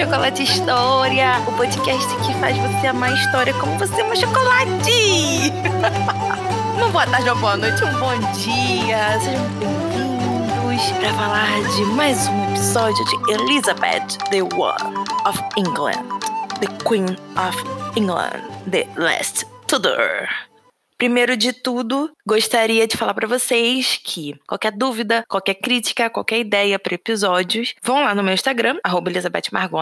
Chocolate História, o podcast que faz você amar a história como você ama chocolate! uma boa tarde, uma boa noite, um bom dia. Sejam bem-vindos para falar de mais um episódio de Elizabeth, the One of England, the Queen of England, the Last Tudor. Primeiro de tudo, gostaria de falar para vocês que qualquer dúvida, qualquer crítica, qualquer ideia para episódios, vão lá no meu Instagram, @elizabethmargot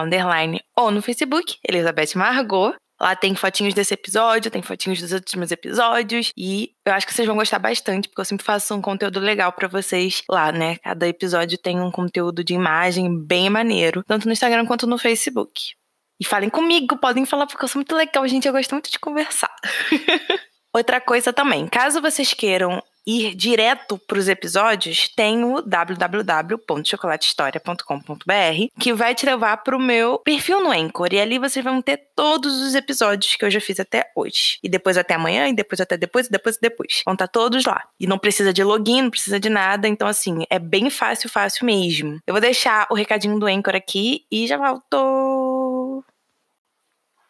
ou no Facebook, Elizabeth Margot. Lá tem fotinhos desse episódio, tem fotinhos dos últimos episódios e eu acho que vocês vão gostar bastante, porque eu sempre faço um conteúdo legal para vocês lá, né? Cada episódio tem um conteúdo de imagem bem maneiro, tanto no Instagram quanto no Facebook. E falem comigo, podem falar porque eu sou muito legal, gente, eu gosto muito de conversar. Outra coisa também, caso vocês queiram ir direto para os episódios, tem o www.chocolatehistoria.com.br que vai te levar para o meu perfil no Anchor. E ali vocês vão ter todos os episódios que eu já fiz até hoje. E depois até amanhã, e depois até depois, e depois e depois. Vão estar todos lá. E não precisa de login, não precisa de nada. Então, assim, é bem fácil, fácil mesmo. Eu vou deixar o recadinho do Anchor aqui e já volto.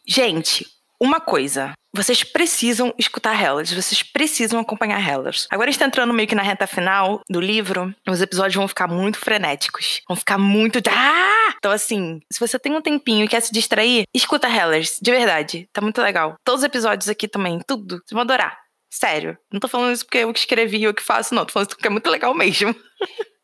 Gente, uma coisa. Vocês precisam escutar Hellas, vocês precisam acompanhar Hellas. Agora está entrando meio que na reta final do livro, os episódios vão ficar muito frenéticos. Vão ficar muito. Ah! Então, assim, se você tem um tempinho e quer se distrair, escuta Hellas, de verdade. Tá muito legal. Todos os episódios aqui também, tudo. Vocês vão adorar. Sério. Não tô falando isso porque eu que escrevi ou que faço, não. Tô falando isso porque é muito legal mesmo.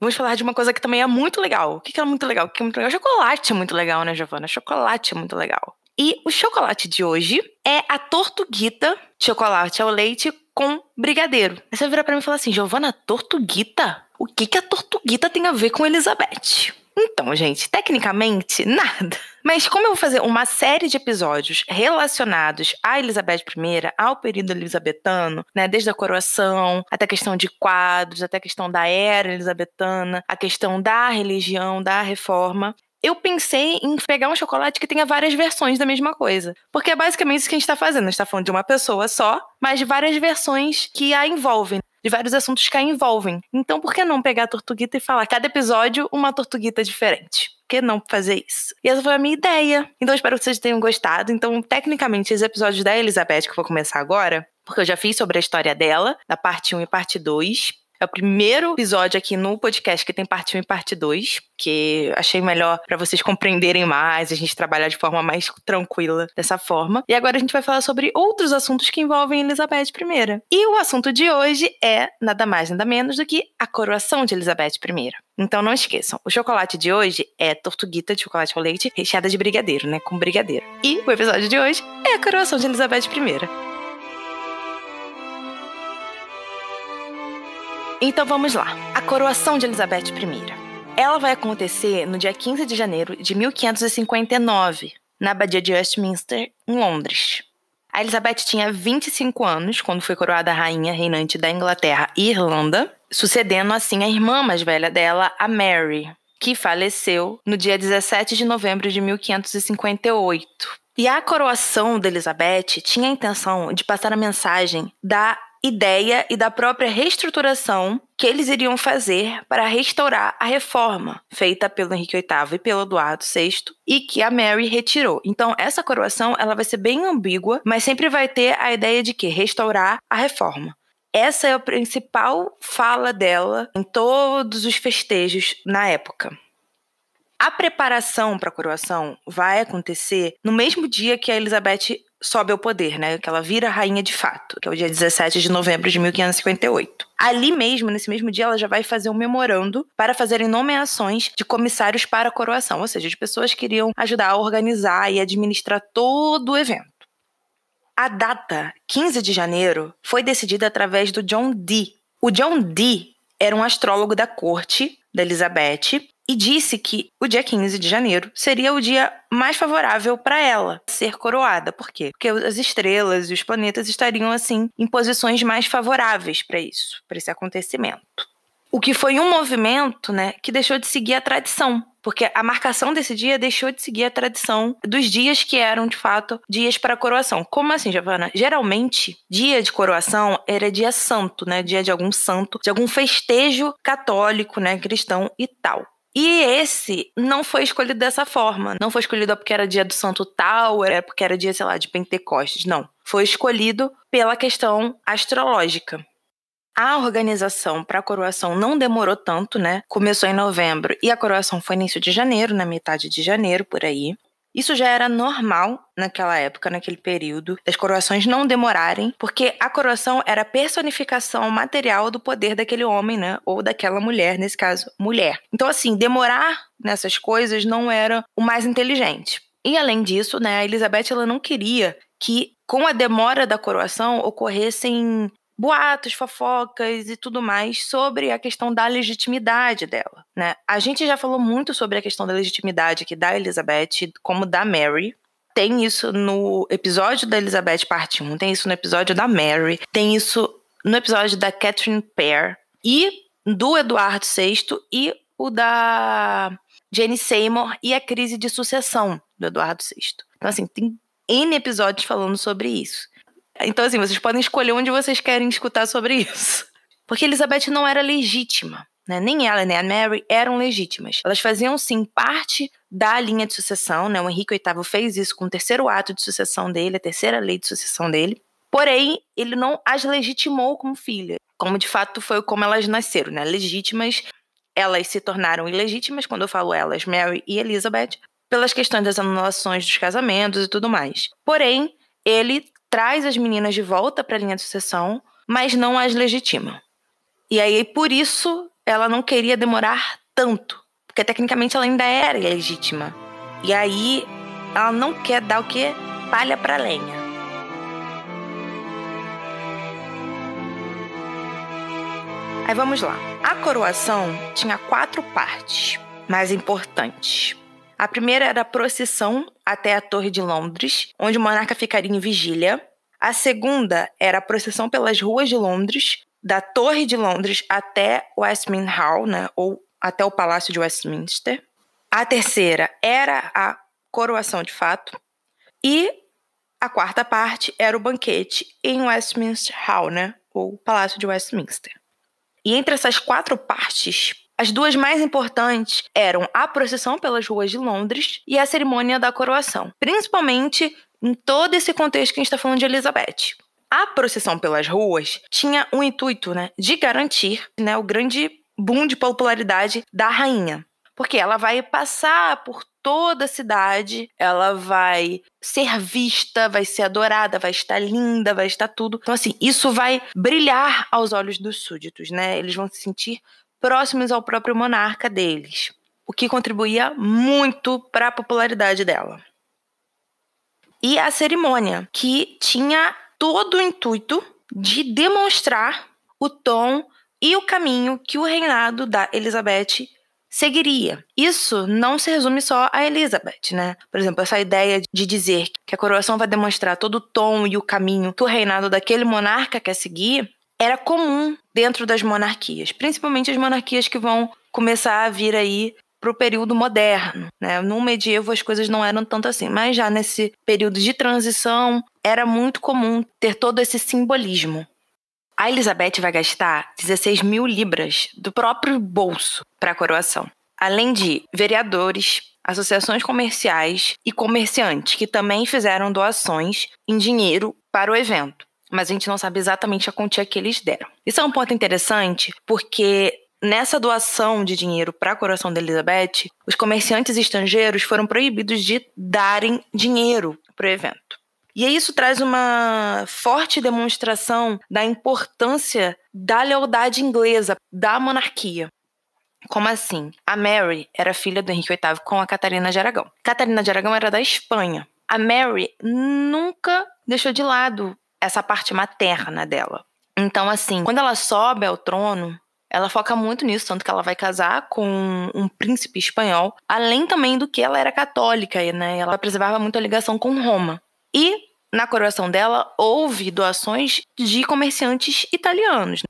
Vamos falar de uma coisa que também é muito legal. O que é muito legal? O que é muito legal? Chocolate é muito legal, né, Giovana? Chocolate é muito legal. E o chocolate de hoje é a tortuguita chocolate ao leite com brigadeiro. Aí você vira para mim e fala assim, Giovana, tortuguita? O que, que a tortuguita tem a ver com Elizabeth? Então, gente, tecnicamente, nada. Mas como eu vou fazer uma série de episódios relacionados à Elizabeth I, ao período elizabetano, né, desde a coroação, até a questão de quadros, até a questão da era elizabetana, a questão da religião, da reforma, eu pensei em pegar um chocolate que tenha várias versões da mesma coisa. Porque é basicamente isso que a gente está fazendo. A gente está falando de uma pessoa só, mas de várias versões que a envolvem. De vários assuntos que a envolvem. Então, por que não pegar a tortuguita e falar cada episódio uma tortuguita diferente? Por que não fazer isso? E essa foi a minha ideia. Então, espero que vocês tenham gostado. Então, tecnicamente, os episódios da Elizabeth, que eu vou começar agora, porque eu já fiz sobre a história dela, da parte 1 e parte 2. É o primeiro episódio aqui no podcast que tem parte 1 e parte 2, que achei melhor para vocês compreenderem mais, a gente trabalhar de forma mais tranquila dessa forma. E agora a gente vai falar sobre outros assuntos que envolvem Elizabeth I. E o assunto de hoje é nada mais nada menos do que a coroação de Elizabeth I. Então não esqueçam, o chocolate de hoje é tortuguita de chocolate ao leite recheada de brigadeiro, né, com brigadeiro. E o episódio de hoje é a coroação de Elizabeth I. Então vamos lá. A coroação de Elizabeth I. Ela vai acontecer no dia 15 de janeiro de 1559, na Abadia de Westminster, em Londres. A Elizabeth tinha 25 anos quando foi coroada rainha reinante da Inglaterra e Irlanda, sucedendo assim a irmã mais velha dela, a Mary, que faleceu no dia 17 de novembro de 1558. E a coroação de Elizabeth tinha a intenção de passar a mensagem da ideia e da própria reestruturação que eles iriam fazer para restaurar a reforma feita pelo Henrique VIII e pelo Eduardo VI e que a Mary retirou. Então, essa coroação ela vai ser bem ambígua, mas sempre vai ter a ideia de que restaurar a reforma. Essa é a principal fala dela em todos os festejos na época. A preparação para a coroação vai acontecer no mesmo dia que a Elizabeth sobe ao poder, né? Que ela vira rainha de fato, que é o dia 17 de novembro de 1558. Ali mesmo, nesse mesmo dia, ela já vai fazer um memorando para fazerem nomeações de comissários para a coroação, ou seja, de pessoas que iriam ajudar a organizar e administrar todo o evento. A data, 15 de janeiro, foi decidida através do John Dee. O John Dee era um astrólogo da corte da Elizabeth e disse que o dia 15 de janeiro seria o dia mais favorável para ela ser coroada. Por quê? Porque as estrelas e os planetas estariam assim em posições mais favoráveis para isso, para esse acontecimento. O que foi um movimento, né, que deixou de seguir a tradição. porque a marcação desse dia deixou de seguir a tradição dos dias que eram, de fato, dias para coroação. Como assim, Giovana? Geralmente, dia de coroação era dia santo, né? Dia de algum santo, de algum festejo católico, né? Cristão e tal. E esse não foi escolhido dessa forma. Não foi escolhido porque era dia do santo tal, era porque era dia, sei lá, de Pentecostes. Não. Foi escolhido pela questão astrológica. A organização para a coroação não demorou tanto, né? Começou em novembro e a coroação foi início de janeiro, na metade de janeiro, por aí. Isso já era normal naquela época, naquele período, das coroações não demorarem, porque a coroação era a personificação material do poder daquele homem, né? Ou daquela mulher, nesse caso, mulher. Então, assim, demorar nessas coisas não era o mais inteligente. E além disso, né, a Elizabeth ela não queria que com a demora da coroação ocorressem boatos, fofocas e tudo mais sobre a questão da legitimidade dela, né? A gente já falou muito sobre a questão da legitimidade aqui da Elizabeth, como da Mary. Tem isso no episódio da Elizabeth parte 1, tem isso no episódio da Mary, tem isso no episódio da Catherine Pear e do Eduardo VI e o da Jane Seymour e a crise de sucessão do Eduardo VI. Então, assim, tem N episódios falando sobre isso. Então, assim, vocês podem escolher onde vocês querem escutar sobre isso. Porque Elizabeth não era legítima. Né? Nem ela nem a Mary eram legítimas. Elas faziam, sim, parte da linha de sucessão. Né? O Henrique VIII fez isso com o terceiro ato de sucessão dele, a terceira lei de sucessão dele. Porém, ele não as legitimou como filha, como de fato foi como elas nasceram, né? Legítimas, elas se tornaram ilegítimas, quando eu falo elas, Mary e Elizabeth, pelas questões das anulações dos casamentos e tudo mais. Porém, ele traz as meninas de volta para a linha de sucessão, mas não as legitima. E aí, por isso, ela não queria demorar tanto, porque tecnicamente ela ainda era legítima. E aí, ela não quer dar o que? Palha para lenha. Aí vamos lá. A coroação tinha quatro partes mais importantes. A primeira era a procissão até a Torre de Londres, onde o monarca ficaria em vigília. A segunda era a procissão pelas ruas de Londres, da Torre de Londres até Westminster Hall, né, ou até o Palácio de Westminster. A terceira era a coroação de fato. E a quarta parte era o banquete em Westminster Hall, né, ou Palácio de Westminster. E entre essas quatro partes, as duas mais importantes eram a procissão pelas ruas de Londres e a cerimônia da coroação, principalmente em todo esse contexto que a gente está falando de Elizabeth. A procissão pelas ruas tinha o intuito né, de garantir né, o grande boom de popularidade da rainha. Porque ela vai passar por toda a cidade, ela vai ser vista, vai ser adorada, vai estar linda, vai estar tudo. Então, assim, isso vai brilhar aos olhos dos súditos, né? Eles vão se sentir próximos ao próprio monarca deles, o que contribuía muito para a popularidade dela. E a cerimônia, que tinha todo o intuito de demonstrar o tom e o caminho que o reinado da Elizabeth seguiria. Isso não se resume só a Elizabeth, né? Por exemplo, essa ideia de dizer que a coroação vai demonstrar todo o tom e o caminho que o reinado daquele monarca quer seguir era comum dentro das monarquias, principalmente as monarquias que vão começar a vir aí para o período moderno. Né? No medievo as coisas não eram tanto assim, mas já nesse período de transição era muito comum ter todo esse simbolismo. A Elizabeth vai gastar 16 mil libras do próprio bolso para a coroação, além de vereadores, associações comerciais e comerciantes que também fizeram doações em dinheiro para o evento mas a gente não sabe exatamente a quantia que eles deram. Isso é um ponto interessante porque nessa doação de dinheiro para a coroação da Elizabeth, os comerciantes estrangeiros foram proibidos de darem dinheiro para o evento. E isso traz uma forte demonstração da importância da lealdade inglesa, da monarquia. Como assim? A Mary era filha do Henrique VIII com a Catarina de Aragão. Catarina de Aragão era da Espanha. A Mary nunca deixou de lado essa parte materna dela. Então, assim, quando ela sobe ao trono, ela foca muito nisso, tanto que ela vai casar com um príncipe espanhol, além também do que ela era católica, né? Ela preservava muito a ligação com Roma. E na coroação dela houve doações de comerciantes italianos.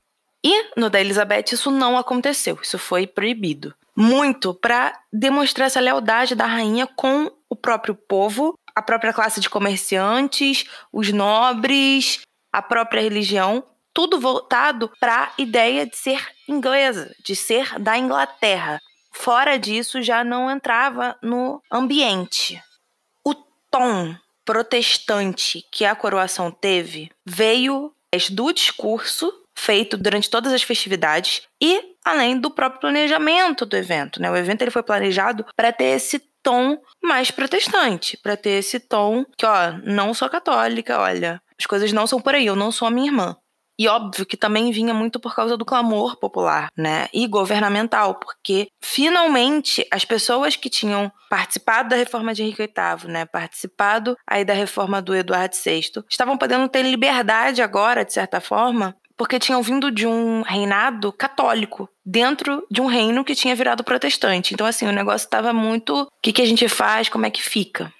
E no da Elizabeth isso não aconteceu, isso foi proibido. muito para demonstrar essa lealdade da rainha com o próprio povo, a própria classe de comerciantes, os nobres, a própria religião, tudo voltado para a ideia de ser inglesa, de ser da Inglaterra. Fora disso, já não entrava no ambiente. O tom protestante que a coroação teve veio do discurso feito durante todas as festividades e além do próprio planejamento do evento. Né? O evento ele foi planejado para ter esse tom mais protestante, para ter esse tom que, ó, não sou católica, olha, as coisas não são por aí, eu não sou a minha irmã. E óbvio que também vinha muito por causa do clamor popular, né? E governamental, porque finalmente as pessoas que tinham participado da reforma de Henrique VIII, né, participado aí da reforma do Eduardo VI, estavam podendo ter liberdade agora, de certa forma, porque tinham vindo de um reinado católico, dentro de um reino que tinha virado protestante. Então, assim, o negócio estava muito. O que, que a gente faz? Como é que fica?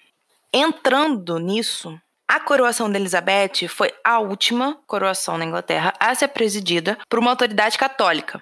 Entrando nisso, a coroação de Elizabeth foi a última coroação na Inglaterra a ser presidida por uma autoridade católica.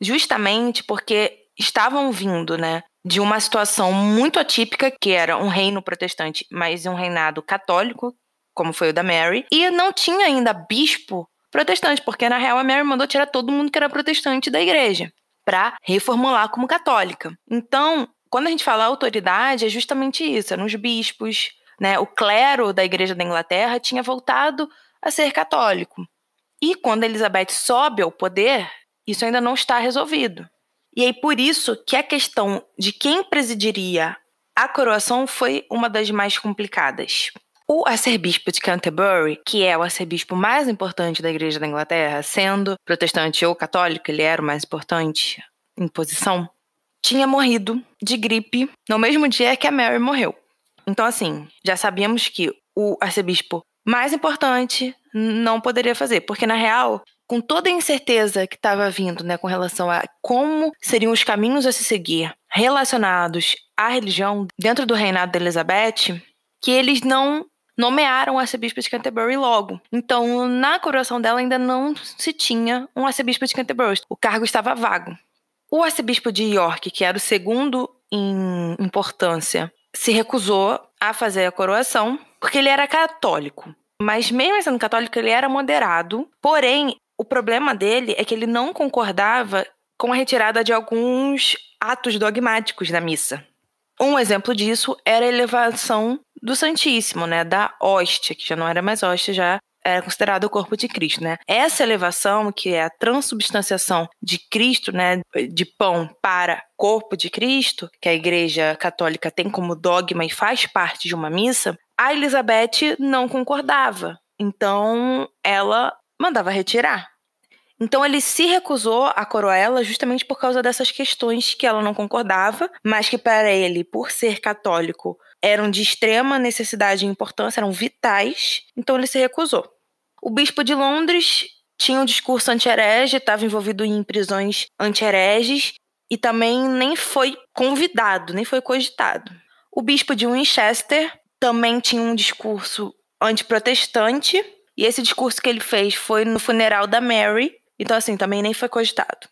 Justamente porque estavam vindo, né, de uma situação muito atípica, que era um reino protestante, mas um reinado católico, como foi o da Mary, e não tinha ainda bispo protestante, porque na real a Mary mandou tirar todo mundo que era protestante da igreja para reformular como católica. Então, quando a gente fala autoridade, é justamente isso, eram os bispos, né? O clero da igreja da Inglaterra tinha voltado a ser católico. E quando Elizabeth sobe ao poder, isso ainda não está resolvido. E aí por isso que a questão de quem presidiria a coroação foi uma das mais complicadas. O arcebispo de Canterbury, que é o arcebispo mais importante da Igreja da Inglaterra, sendo protestante ou católico, ele era o mais importante em posição, tinha morrido de gripe no mesmo dia que a Mary morreu. Então, assim, já sabíamos que o arcebispo mais importante não poderia fazer, porque na real, com toda a incerteza que estava vindo, né, com relação a como seriam os caminhos a se seguir relacionados à religião dentro do reinado de Elizabeth, que eles não nomearam o arcebispo de Canterbury logo. Então, na coroação dela ainda não se tinha um arcebispo de Canterbury. O cargo estava vago. O arcebispo de York, que era o segundo em importância, se recusou a fazer a coroação porque ele era católico. Mas mesmo sendo católico, ele era moderado. Porém, o problema dele é que ele não concordava com a retirada de alguns atos dogmáticos da missa. Um exemplo disso era a elevação do Santíssimo, né, da hóstia, que já não era mais hóstia, já era considerado o corpo de Cristo, né? Essa elevação, que é a transubstanciação de Cristo, né, de pão para corpo de Cristo, que a Igreja Católica tem como dogma e faz parte de uma missa, a Elizabeth não concordava. Então, ela mandava retirar. Então ele se recusou a ela justamente por causa dessas questões que ela não concordava, mas que para ele, por ser católico, eram de extrema necessidade e importância, eram vitais, então ele se recusou. O bispo de Londres tinha um discurso anti-herege, estava envolvido em prisões anti-hereges e também nem foi convidado, nem foi cogitado. O bispo de Winchester também tinha um discurso antiprotestante, e esse discurso que ele fez foi no funeral da Mary, então, assim, também nem foi cogitado.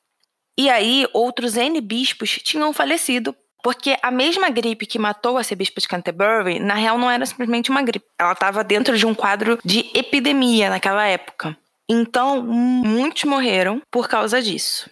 E aí, outros N bispos tinham falecido, porque a mesma gripe que matou o arcebispo de Canterbury, na real, não era simplesmente uma gripe. Ela estava dentro de um quadro de epidemia naquela época. Então, muitos morreram por causa disso.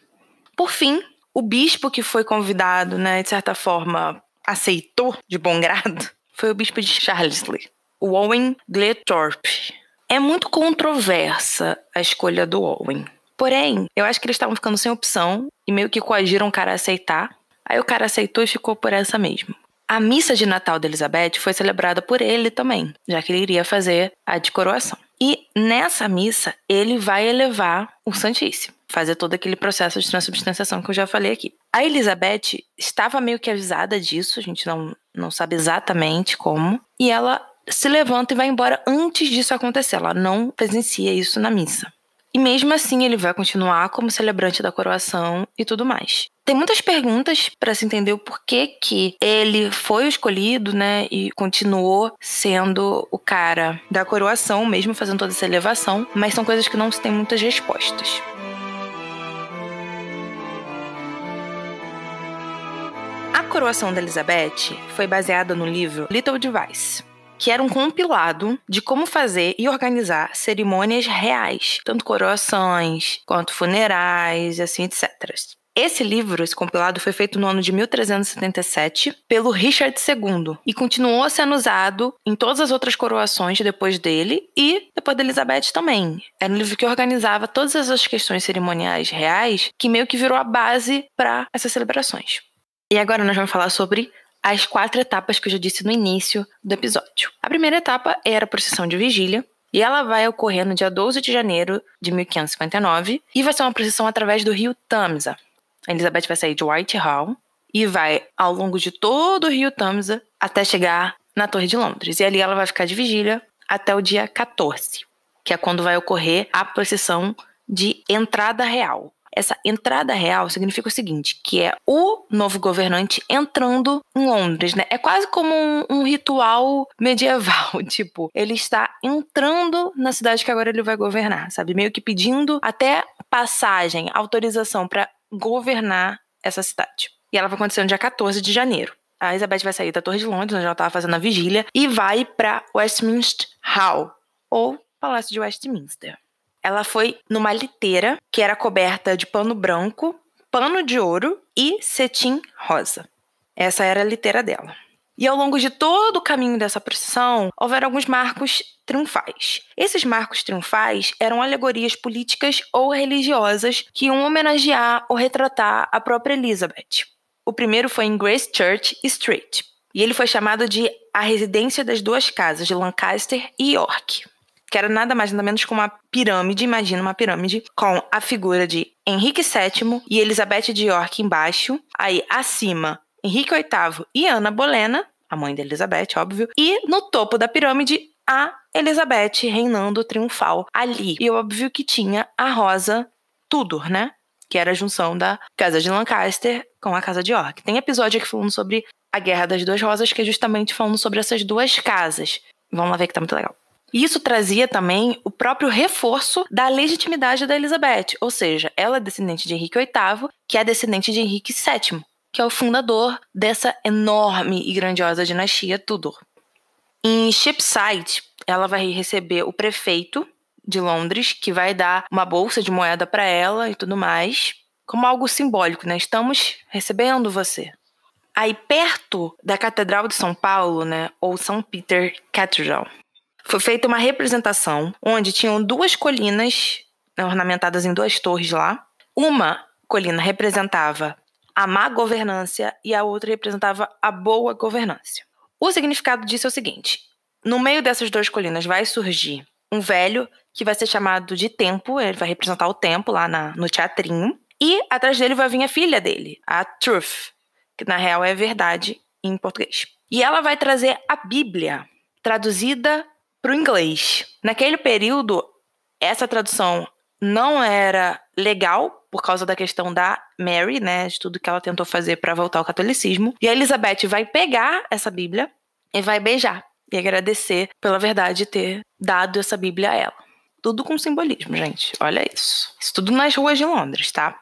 Por fim, o bispo que foi convidado, né, de certa forma, aceitou de bom grado, foi o bispo de Charlesley, o Owen Gleethorpe. É muito controversa a escolha do Owen. Porém, eu acho que eles estavam ficando sem opção e meio que coagiram o cara a aceitar. Aí o cara aceitou e ficou por essa mesmo. A missa de Natal de Elizabeth foi celebrada por ele também, já que ele iria fazer a de coroação. E nessa missa, ele vai elevar o Santíssimo, fazer todo aquele processo de transubstanciação que eu já falei aqui. A Elizabeth estava meio que avisada disso, a gente não, não sabe exatamente como, e ela se levanta e vai embora antes disso acontecer. Ela não presencia isso na missa. E mesmo assim ele vai continuar como celebrante da coroação e tudo mais. Tem muitas perguntas para se entender o porquê que ele foi escolhido, né, e continuou sendo o cara da coroação, mesmo fazendo toda essa elevação, mas são coisas que não se tem muitas respostas. coroação da Elizabeth foi baseada no livro Little Device, que era um compilado de como fazer e organizar cerimônias reais, tanto coroações quanto funerais assim, etc. Esse livro, esse compilado, foi feito no ano de 1377 pelo Richard II e continuou sendo usado em todas as outras coroações depois dele e depois da Elizabeth também. Era um livro que organizava todas as questões cerimoniais reais que meio que virou a base para essas celebrações. E agora nós vamos falar sobre as quatro etapas que eu já disse no início do episódio. A primeira etapa era a procissão de vigília, e ela vai ocorrer no dia 12 de janeiro de 1559 e vai ser uma procissão através do rio Tamisa. A Elizabeth vai sair de Whitehall e vai ao longo de todo o rio Tamisa até chegar na Torre de Londres. E ali ela vai ficar de vigília até o dia 14, que é quando vai ocorrer a procissão de entrada real. Essa entrada real significa o seguinte, que é o novo governante entrando em Londres, né? É quase como um, um ritual medieval, tipo, ele está entrando na cidade que agora ele vai governar, sabe? Meio que pedindo até passagem, autorização para governar essa cidade. E ela vai acontecer no dia 14 de janeiro. A Elizabeth vai sair da Torre de Londres, onde ela estava fazendo a vigília, e vai para Westminster Hall, ou Palácio de Westminster. Ela foi numa liteira que era coberta de pano branco, pano de ouro e cetim rosa. Essa era a liteira dela. E ao longo de todo o caminho dessa procissão, houveram alguns marcos triunfais. Esses marcos triunfais eram alegorias políticas ou religiosas que iam homenagear ou retratar a própria Elizabeth. O primeiro foi em Grace Church Street, e ele foi chamado de a residência das duas casas de Lancaster e York que era nada mais nada menos que uma pirâmide, imagina uma pirâmide, com a figura de Henrique VII e Elizabeth de York embaixo, aí acima Henrique VIII e Ana Bolena, a mãe de Elizabeth, óbvio, e no topo da pirâmide a Elizabeth reinando triunfal ali. E óbvio que tinha a Rosa Tudor, né? Que era a junção da Casa de Lancaster com a Casa de York. Tem episódio aqui falando sobre a Guerra das Duas Rosas, que é justamente falando sobre essas duas casas. Vamos lá ver que tá muito legal. Isso trazia também o próprio reforço da legitimidade da Elizabeth, ou seja, ela é descendente de Henrique VIII, que é descendente de Henrique VII, que é o fundador dessa enorme e grandiosa dinastia Tudor. Em Shipside, ela vai receber o prefeito de Londres, que vai dar uma bolsa de moeda para ela e tudo mais, como algo simbólico, né? Estamos recebendo você. Aí perto da Catedral de São Paulo, né, ou São Peter Cathedral, foi feita uma representação onde tinham duas colinas né, ornamentadas em duas torres lá. Uma colina representava a má governância e a outra representava a boa governância. O significado disso é o seguinte: no meio dessas duas colinas vai surgir um velho que vai ser chamado de Tempo, ele vai representar o tempo lá na, no teatrinho, e atrás dele vai vir a filha dele, a Truth, que na real é verdade em português. E ela vai trazer a Bíblia, traduzida para o inglês. Naquele período, essa tradução não era legal por causa da questão da Mary, né, de tudo que ela tentou fazer para voltar ao catolicismo. E a Elizabeth vai pegar essa Bíblia e vai beijar e agradecer pela verdade de ter dado essa Bíblia a ela. Tudo com simbolismo, gente. Olha isso. Isso tudo nas ruas de Londres, tá?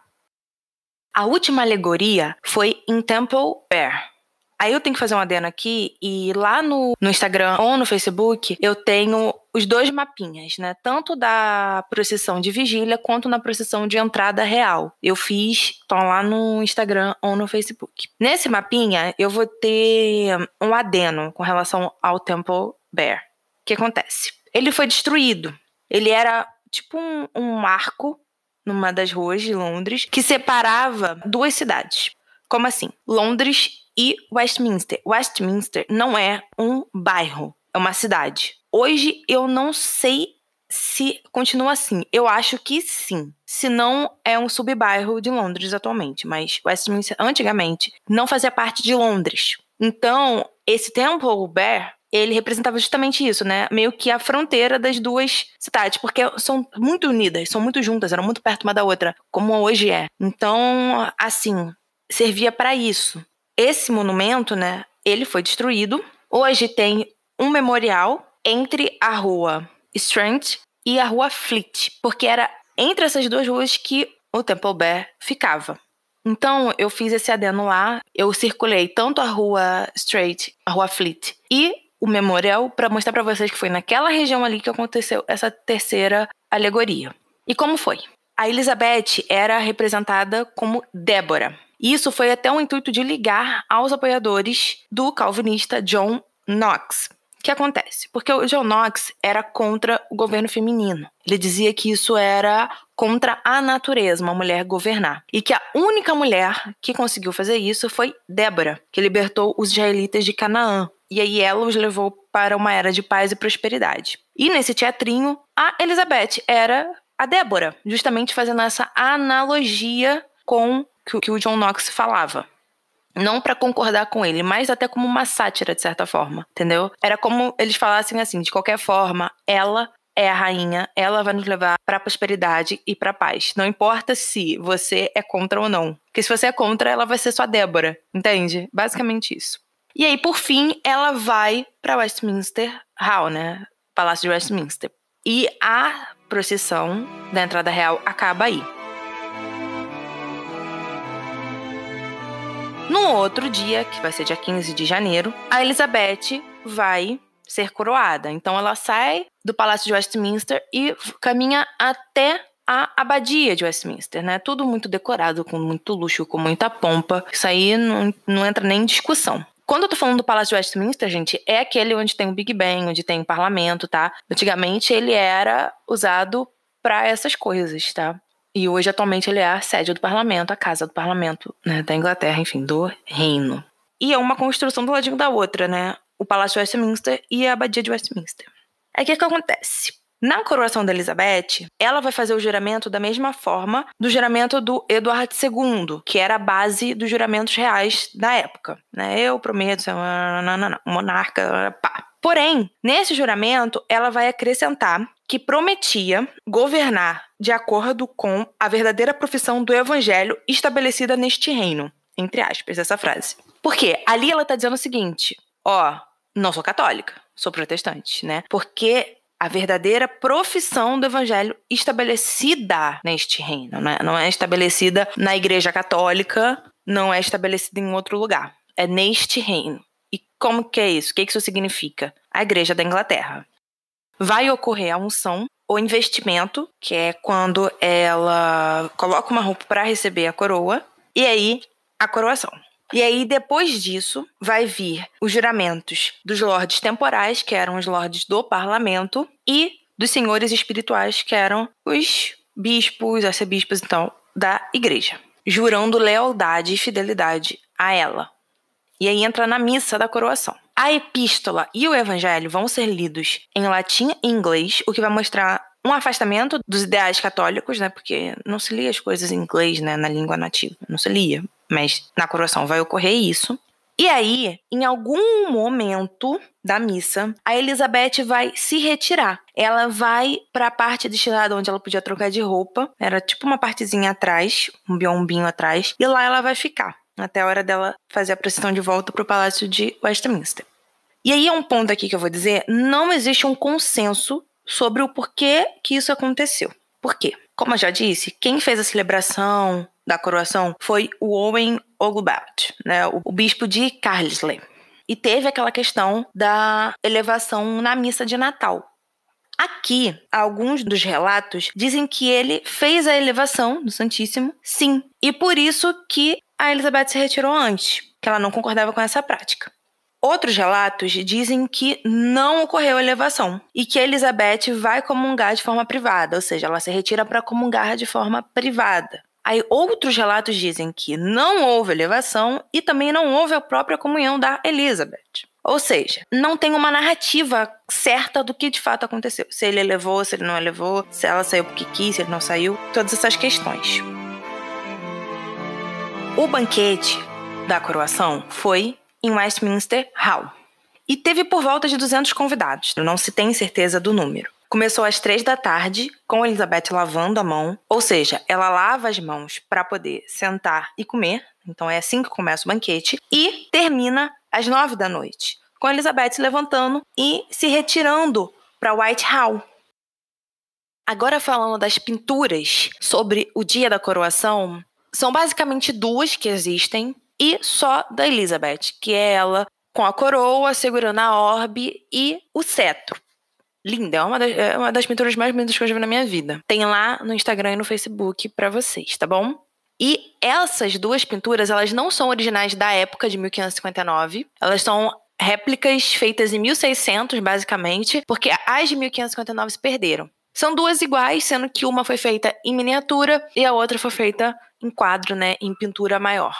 A última alegoria foi em Temple Bear, Aí eu tenho que fazer um adeno aqui e lá no, no Instagram ou no Facebook eu tenho os dois mapinhas, né? Tanto da procissão de vigília quanto na procissão de entrada real. Eu fiz, estão lá no Instagram ou no Facebook. Nesse mapinha eu vou ter um adeno com relação ao Temple Bear. O que acontece? Ele foi destruído. Ele era tipo um, um marco numa das ruas de Londres que separava duas cidades. Como assim? Londres e Westminster. Westminster não é um bairro, é uma cidade. Hoje eu não sei se continua assim. Eu acho que sim. Se não, é um subbairro de Londres atualmente. Mas Westminster, antigamente, não fazia parte de Londres. Então, esse Temple Bear, ele representava justamente isso, né? Meio que a fronteira das duas cidades, porque são muito unidas, são muito juntas, eram muito perto uma da outra, como hoje é. Então, assim, servia para isso. Esse monumento, né, ele foi destruído. Hoje tem um memorial entre a rua Strand e a rua Fleet, porque era entre essas duas ruas que o Temple Bear ficava. Então, eu fiz esse adeno lá, eu circulei tanto a rua Straight, a rua Fleet e o memorial para mostrar para vocês que foi naquela região ali que aconteceu essa terceira alegoria. E como foi? A Elizabeth era representada como Débora. Isso foi até um intuito de ligar aos apoiadores do calvinista John Knox. O que acontece? Porque o John Knox era contra o governo feminino. Ele dizia que isso era contra a natureza, uma mulher governar. E que a única mulher que conseguiu fazer isso foi Débora, que libertou os israelitas de Canaã. E aí ela os levou para uma era de paz e prosperidade. E nesse teatrinho, a Elizabeth era a Débora, justamente fazendo essa analogia com o que o John Knox falava. Não para concordar com ele, mas até como uma sátira, de certa forma, entendeu? Era como eles falassem assim: de qualquer forma, ela é a rainha, ela vai nos levar para prosperidade e para paz. Não importa se você é contra ou não. Porque se você é contra, ela vai ser sua Débora, entende? Basicamente isso. E aí, por fim, ela vai para Westminster Hall, né? Palácio de Westminster. E a procissão da entrada real acaba aí. No outro dia, que vai ser dia 15 de janeiro, a Elizabeth vai ser coroada. Então ela sai do Palácio de Westminster e caminha até a abadia de Westminster, né? Tudo muito decorado, com muito luxo, com muita pompa. Isso aí não, não entra nem em discussão. Quando eu tô falando do Palácio de Westminster, gente, é aquele onde tem o Big Ben, onde tem o parlamento, tá? Antigamente ele era usado para essas coisas, tá? E hoje, atualmente, ele é a sede do parlamento, a casa do parlamento né, da Inglaterra, enfim, do reino. E é uma construção do ladinho da outra, né? O Palácio Westminster e a Abadia de Westminster. Aí o que, que acontece? Na coroação da Elizabeth, ela vai fazer o juramento da mesma forma do juramento do Eduardo II, que era a base dos juramentos reais da época. Né? Eu prometo ser monarca, pá. Porém, nesse juramento, ela vai acrescentar que prometia governar de acordo com a verdadeira profissão do evangelho estabelecida neste reino. Entre aspas, essa frase. Porque ali ela está dizendo o seguinte: ó, não sou católica, sou protestante, né? Porque a verdadeira profissão do evangelho estabelecida neste reino, né? não é estabelecida na igreja católica, não é estabelecida em outro lugar, é neste reino. E como que é isso? O que isso significa? A igreja da Inglaterra vai ocorrer a unção, o investimento, que é quando ela coloca uma roupa para receber a coroa, e aí a coroação. E aí, depois disso, vai vir os juramentos dos lordes temporais, que eram os lordes do parlamento, e dos senhores espirituais, que eram os bispos, arcebispos, então, da igreja, jurando lealdade e fidelidade a ela. E aí entra na missa da coroação. A epístola e o evangelho vão ser lidos em latim e inglês, o que vai mostrar um afastamento dos ideais católicos, né? Porque não se lia as coisas em inglês, né? Na língua nativa. Não se lia. Mas na coroação vai ocorrer isso. E aí, em algum momento da missa, a Elizabeth vai se retirar. Ela vai para a parte destinada onde ela podia trocar de roupa. Era tipo uma partezinha atrás, um biombinho atrás. E lá ela vai ficar até a hora dela fazer a procissão de volta para o Palácio de Westminster. E aí é um ponto aqui que eu vou dizer: não existe um consenso sobre o porquê que isso aconteceu. Por quê? Como eu já disse, quem fez a celebração da coroação foi o Owen Oglebert, né, o, o bispo de Carlisle. E teve aquela questão da elevação na missa de Natal. Aqui, alguns dos relatos dizem que ele fez a elevação do Santíssimo, sim, e por isso que a Elizabeth se retirou antes, que ela não concordava com essa prática. Outros relatos dizem que não ocorreu elevação e que Elizabeth vai comungar de forma privada, ou seja, ela se retira para comungar de forma privada. Aí outros relatos dizem que não houve elevação e também não houve a própria comunhão da Elizabeth. Ou seja, não tem uma narrativa certa do que de fato aconteceu. Se ele elevou, se ele não elevou, se ela saiu porque quis, se ele não saiu, todas essas questões. O banquete da coroação foi em Westminster Hall e teve por volta de 200 convidados, não se tem certeza do número. Começou às três da tarde, com Elizabeth lavando a mão, ou seja, ela lava as mãos para poder sentar e comer, então é assim que começa o banquete, e termina às nove da noite, com Elizabeth se levantando e se retirando para Whitehall. Agora falando das pinturas sobre o dia da coroação, são basicamente duas que existem e só da Elizabeth, que é ela com a coroa segurando a orbe e o cetro. Linda, é uma, das, é uma das pinturas mais lindas que eu já vi na minha vida. Tem lá no Instagram e no Facebook para vocês, tá bom? E essas duas pinturas, elas não são originais da época de 1559. Elas são réplicas feitas em 1600, basicamente, porque as de 1559 se perderam. São duas iguais, sendo que uma foi feita em miniatura e a outra foi feita em quadro, né, em pintura maior.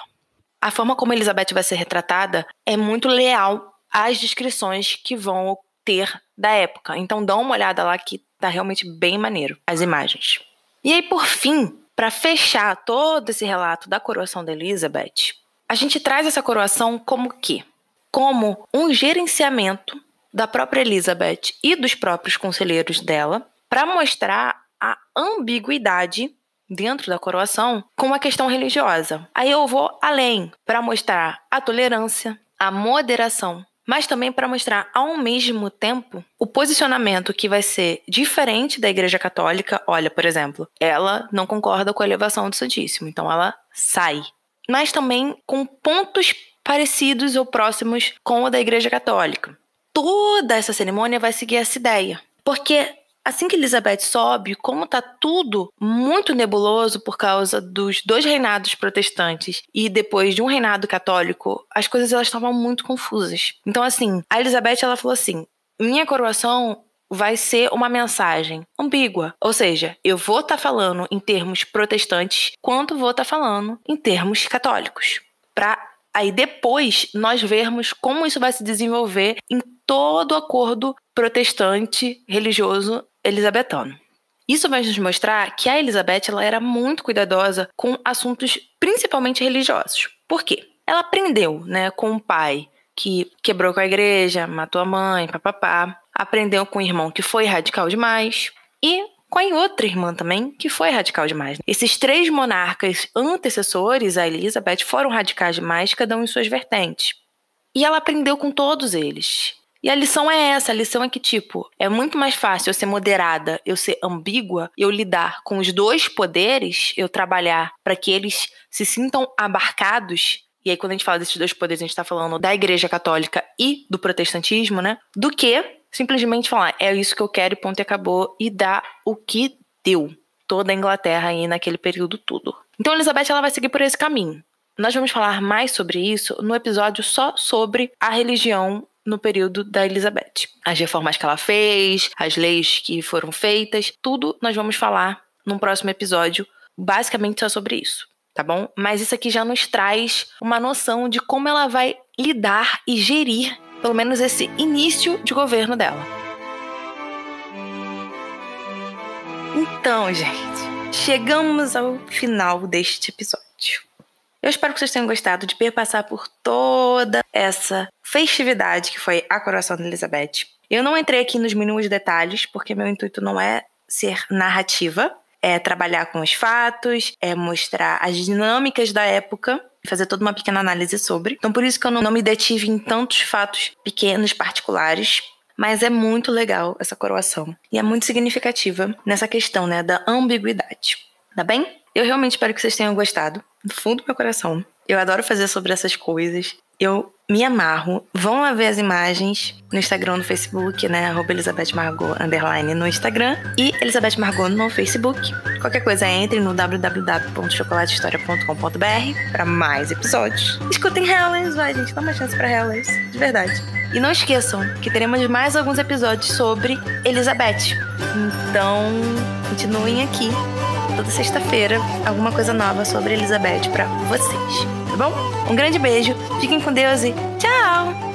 A forma como Elizabeth vai ser retratada é muito leal às descrições que vão ter da época. Então dá uma olhada lá que tá realmente bem maneiro as imagens. E aí por fim, para fechar todo esse relato da coroação da Elizabeth, a gente traz essa coroação como que? Como um gerenciamento da própria Elizabeth e dos próprios conselheiros dela para mostrar a ambiguidade dentro da coroação com a questão religiosa. Aí eu vou além para mostrar a tolerância, a moderação, mas também para mostrar ao mesmo tempo o posicionamento que vai ser diferente da Igreja Católica. Olha, por exemplo, ela não concorda com a elevação do Santíssimo, então ela sai. Mas também com pontos parecidos ou próximos com o da Igreja Católica. Toda essa cerimônia vai seguir essa ideia. Porque Assim que Elizabeth sobe, como tá tudo muito nebuloso por causa dos dois reinados protestantes e depois de um reinado católico, as coisas elas estavam muito confusas. Então assim, a Elizabeth ela falou assim: "Minha coroação vai ser uma mensagem ambígua. Ou seja, eu vou estar tá falando em termos protestantes, quanto vou estar tá falando em termos católicos. Para aí depois nós vermos como isso vai se desenvolver em todo o acordo protestante religioso elisabetano. Isso vai nos mostrar que a Elizabeth ela era muito cuidadosa com assuntos principalmente religiosos. Por quê? Ela aprendeu né, com o pai que quebrou com a igreja, matou a mãe, papapá. Aprendeu com o irmão que foi radical demais. E com a outra irmã também, que foi radical demais. Esses três monarcas antecessores a Elizabeth foram radicais demais, cada um em suas vertentes. E ela aprendeu com todos eles. E a lição é essa, a lição é que, tipo, é muito mais fácil eu ser moderada, eu ser ambígua, eu lidar com os dois poderes, eu trabalhar para que eles se sintam abarcados. E aí, quando a gente fala desses dois poderes, a gente tá falando da Igreja Católica e do protestantismo, né? Do que simplesmente falar, é isso que eu quero e ponto e acabou, e dar o que deu toda a Inglaterra aí naquele período tudo. Então, Elizabeth ela vai seguir por esse caminho. Nós vamos falar mais sobre isso no episódio só sobre a religião no período da Elizabeth. As reformas que ela fez, as leis que foram feitas, tudo nós vamos falar num próximo episódio, basicamente só sobre isso, tá bom? Mas isso aqui já nos traz uma noção de como ela vai lidar e gerir, pelo menos esse início de governo dela. Então, gente, chegamos ao final deste episódio. Eu espero que vocês tenham gostado de perpassar por toda essa festividade que foi a coroação da Elizabeth. Eu não entrei aqui nos mínimos detalhes, porque meu intuito não é ser narrativa, é trabalhar com os fatos, é mostrar as dinâmicas da época fazer toda uma pequena análise sobre. Então, por isso que eu não, me detive em tantos fatos pequenos, particulares. Mas é muito legal essa coroação. E é muito significativa nessa questão, né, da ambiguidade. Tá bem? Eu realmente espero que vocês tenham gostado, do fundo do meu coração. Eu adoro fazer sobre essas coisas. Eu me amarro. Vão lá ver as imagens no Instagram, no Facebook, né? Arroba Elizabeth Margot, underline no Instagram. E Elizabeth Margot no Facebook. Qualquer coisa, entre no www.chocolatehistoria.com.br para mais episódios. Escutem Hellas, vai, gente. Dá uma chance pra Hellas. De verdade. E não esqueçam que teremos mais alguns episódios sobre Elizabeth. Então, continuem aqui toda sexta-feira alguma coisa nova sobre Elizabeth para vocês, tá bom? Um grande beijo, fiquem com Deus e tchau!